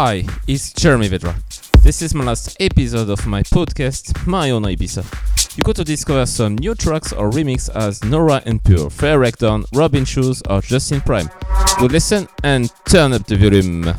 Hi, it's Jeremy Vedra. This is my last episode of my podcast, My Own Ibiza. You got to discover some new tracks or remix as Nora En Pure, Ferreck Dawn, Robin Schulz, or Justin Prime. Good listen and turn up the volume.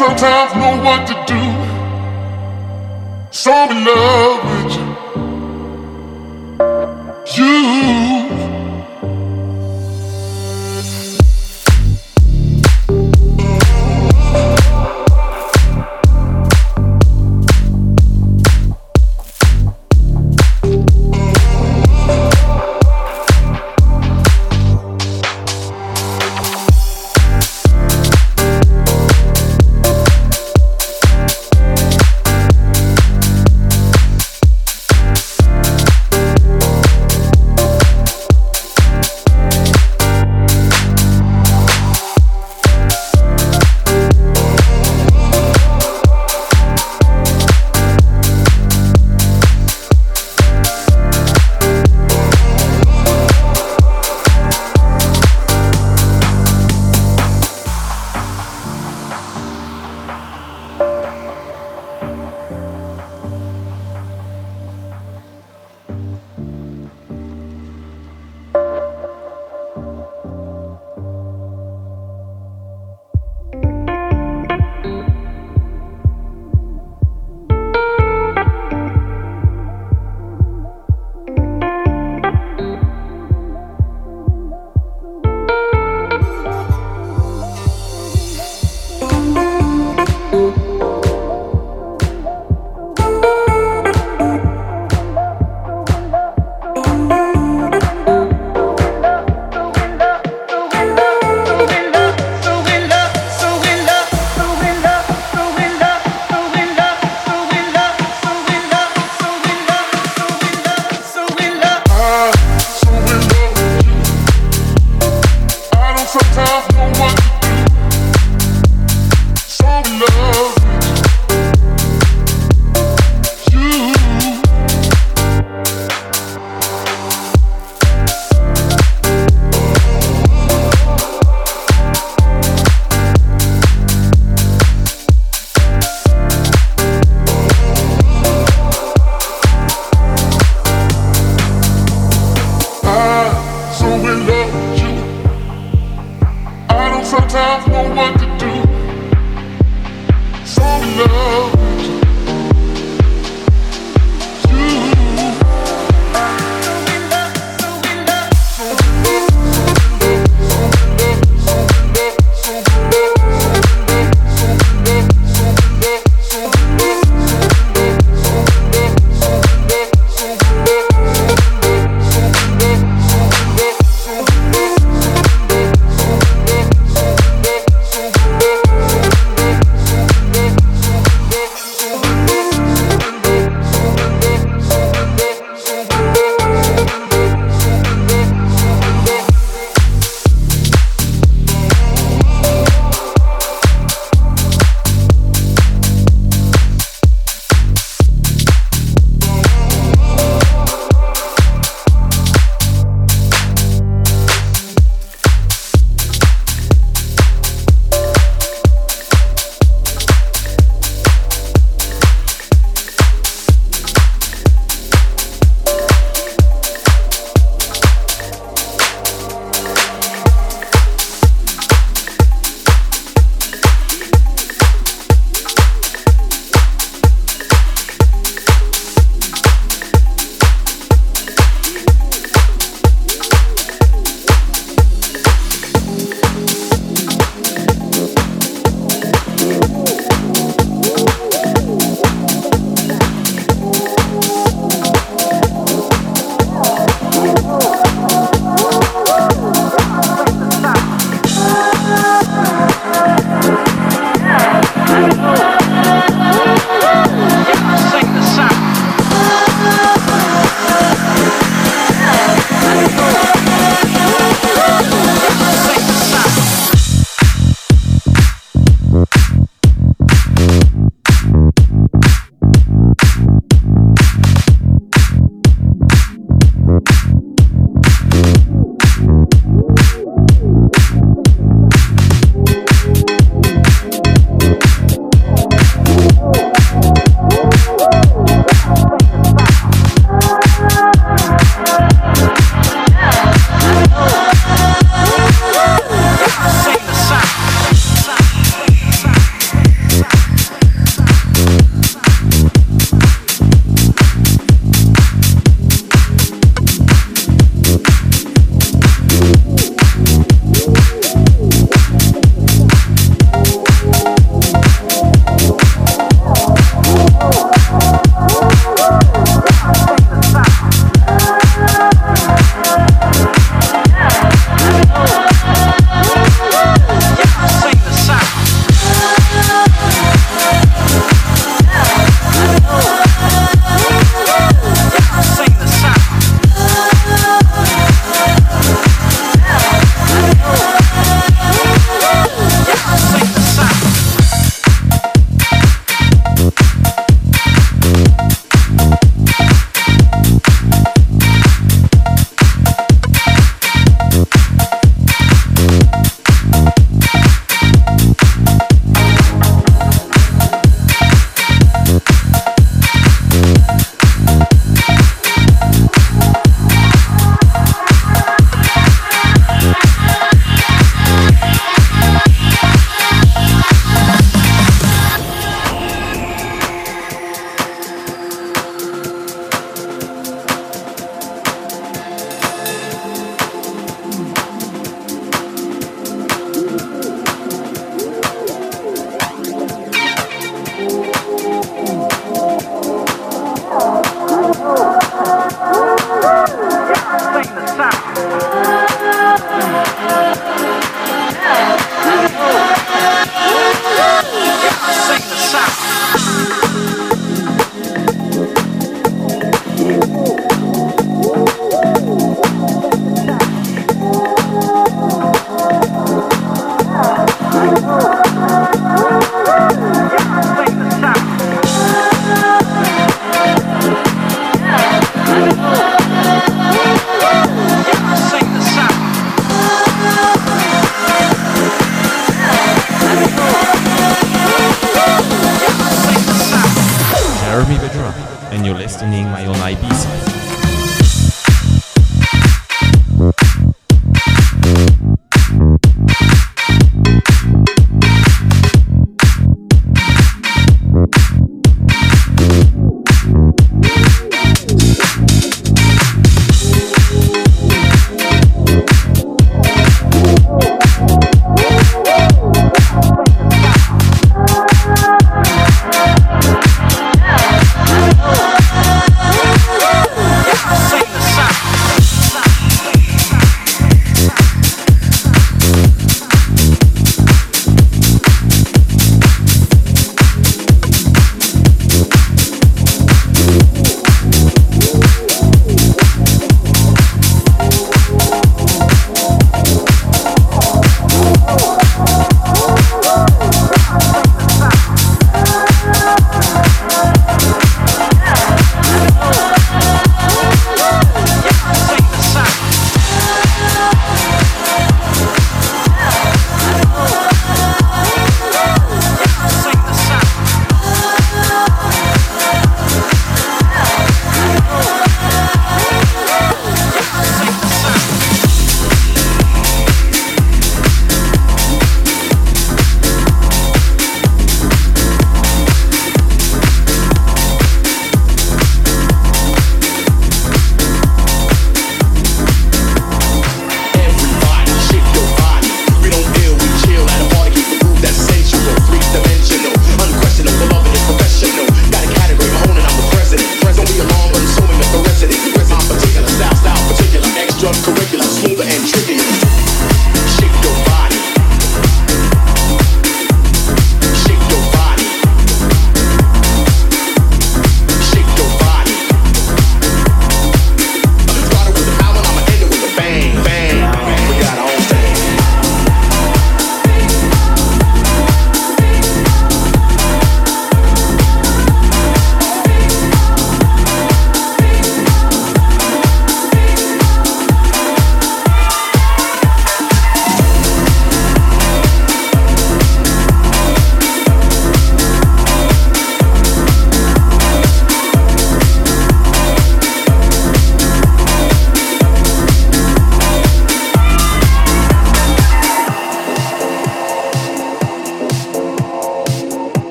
Sometimes know what to do.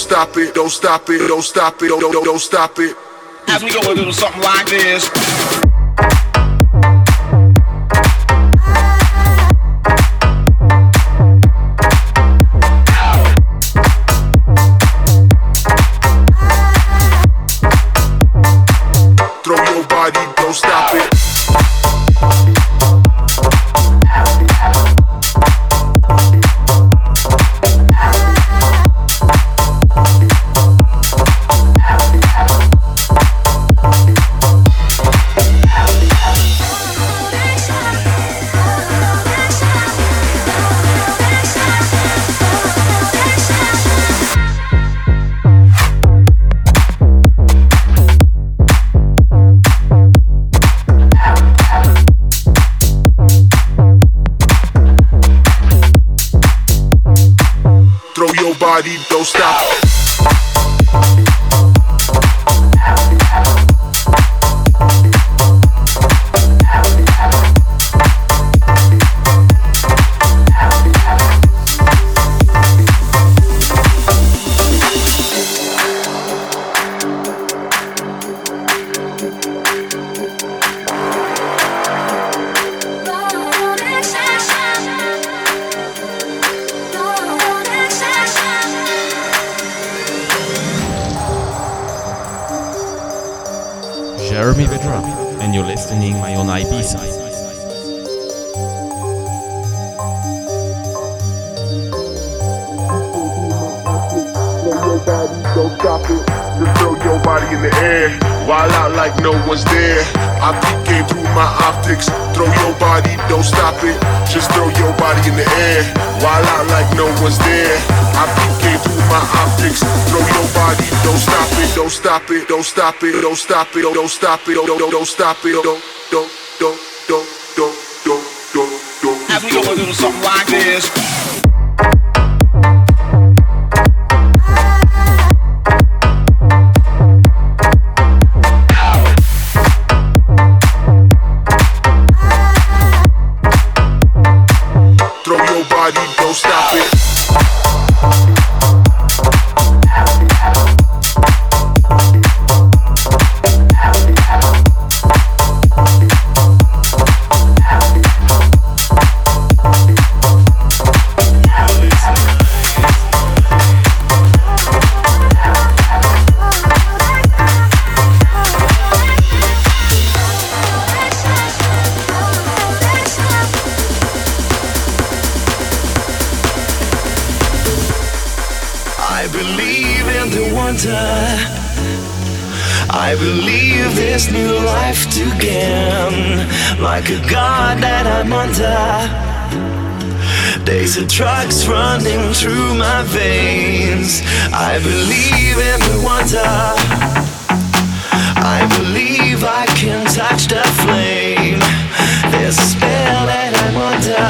Stop it, don't stop it, don't stop it, don't stop it, don't, don't, don't stop it. As we go a little something like this. Stop it, don't stop it, don't stop it, don't don't stop it, don't don't trucks running through my veins. I believe in the wonder. I believe I can touch the flame. There's a spell that I wonder.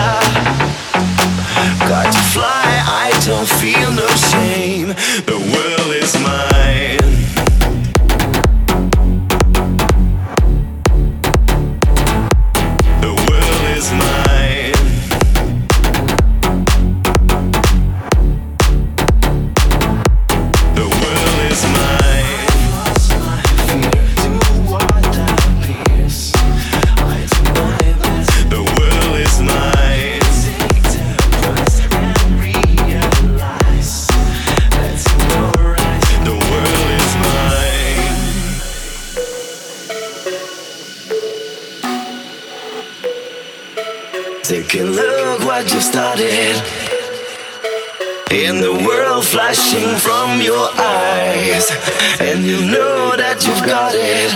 Got to fly, I don't feel no shame. Started. In the world flashing from your eyes, and you know that you've got it.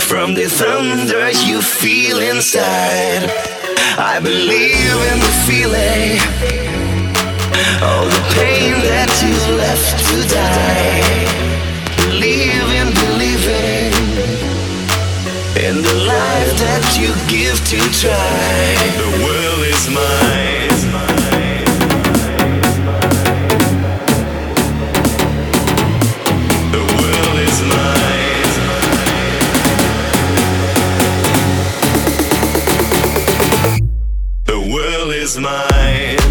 From the thunder you feel inside, I believe in the feeling. All the pain that you left to die. Believe and the life that you give to try. The world is mine. The world is mine. The world is mine.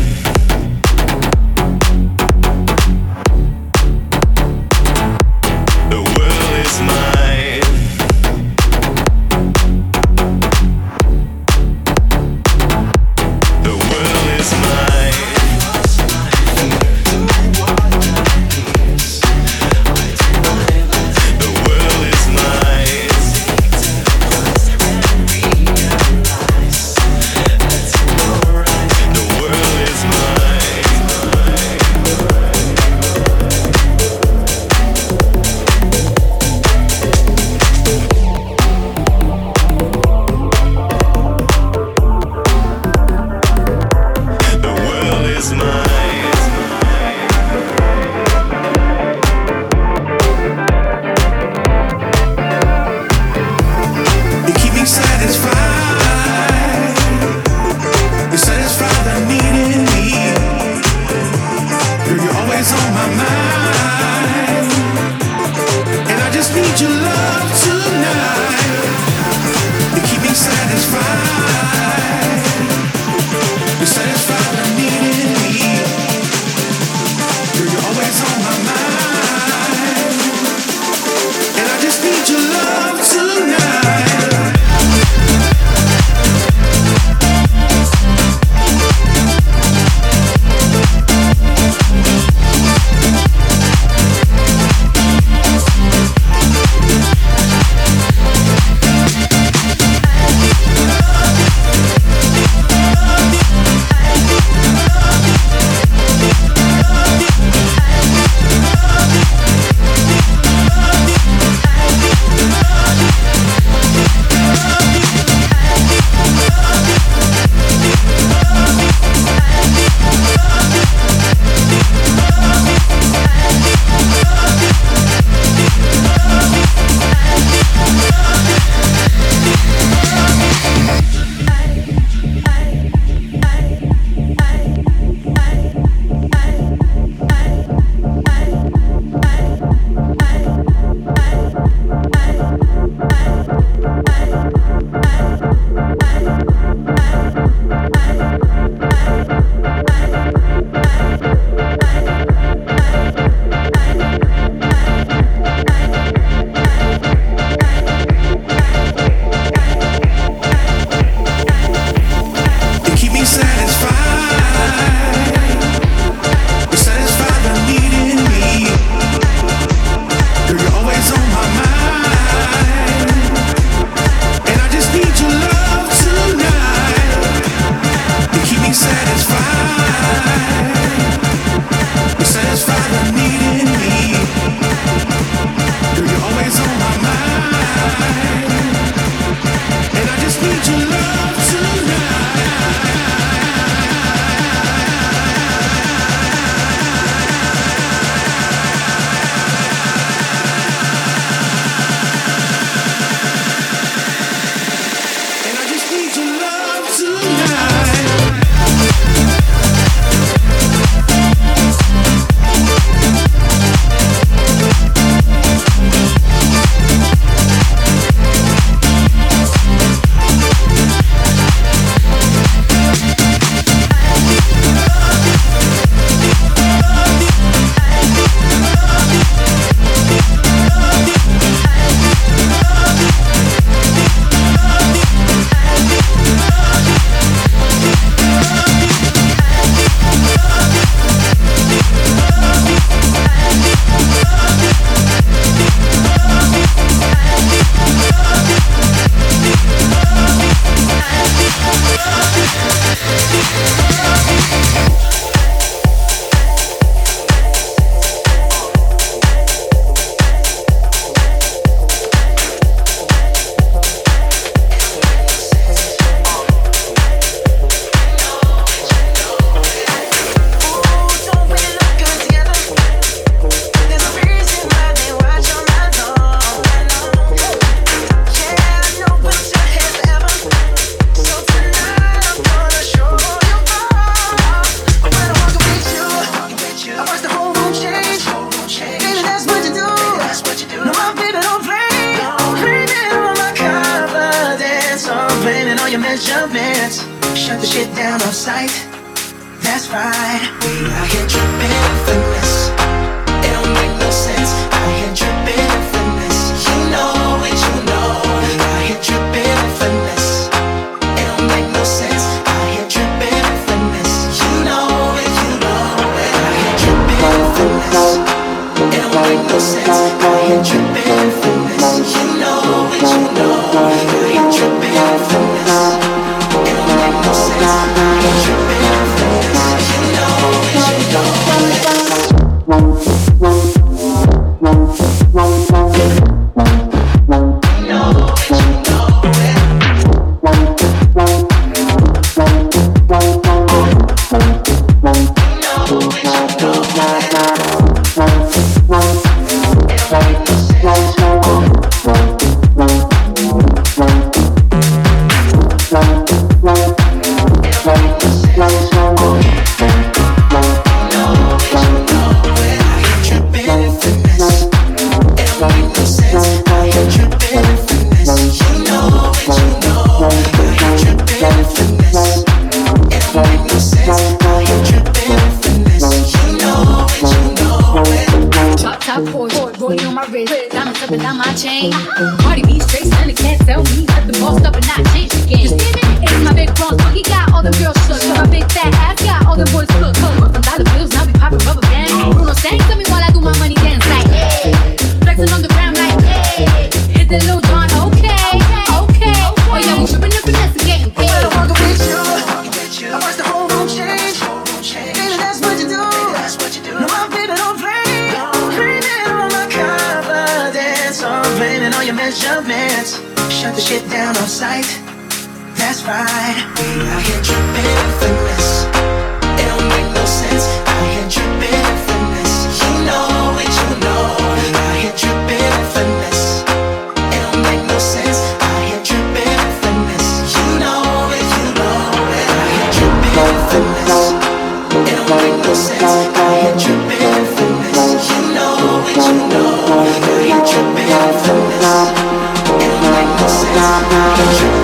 Cause you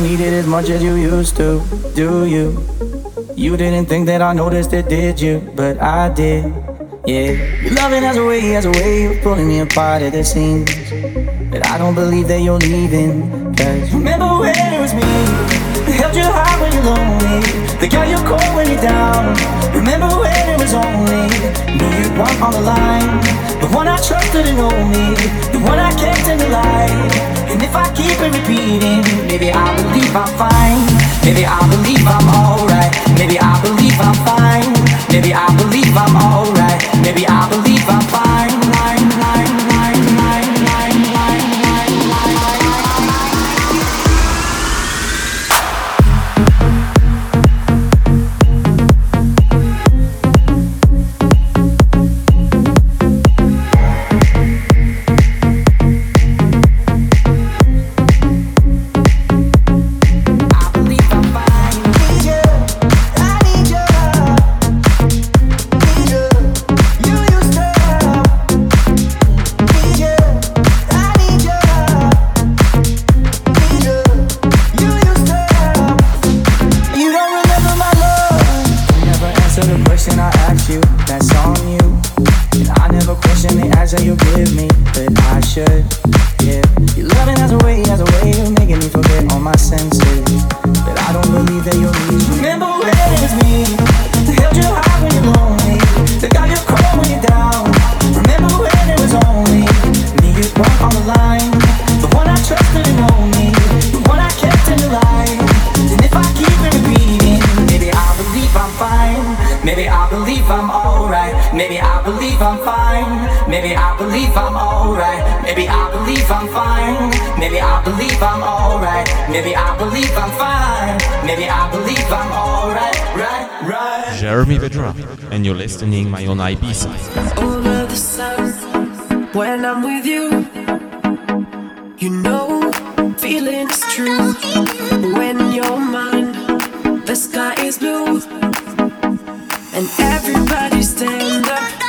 don't need it as much as you used to, do you? You didn't think that I noticed it, did you? But I did, yeah. Your loving has a way, has a way of pulling me apart at the seams. But I don't believe that you're leaving. Cause remember when it was me, I held you high when you're lonely. The guy you call when you're down. Remember when it was only me, you want on the line. The one I trusted and only. The one I kept in the light. And if I keep it repeating, maybe I believe I'm fine. Maybe I believe I'm alright. Maybe I believe I'm fine. Maybe I believe I'm alright. Maybe I believe I'm fine. Maybe I believe I'm fine. Maybe I believe I'm alright. Maybe I believe I'm fine. Maybe I believe I'm alright. Maybe I believe I'm fine. Maybe I believe I'm alright. Right, right. Jeremy Vedra, and you're listening my own Ibiza. over the sun when I'm with you. You know, feeling is true when you're mine. The sky is blue, and everybody stand up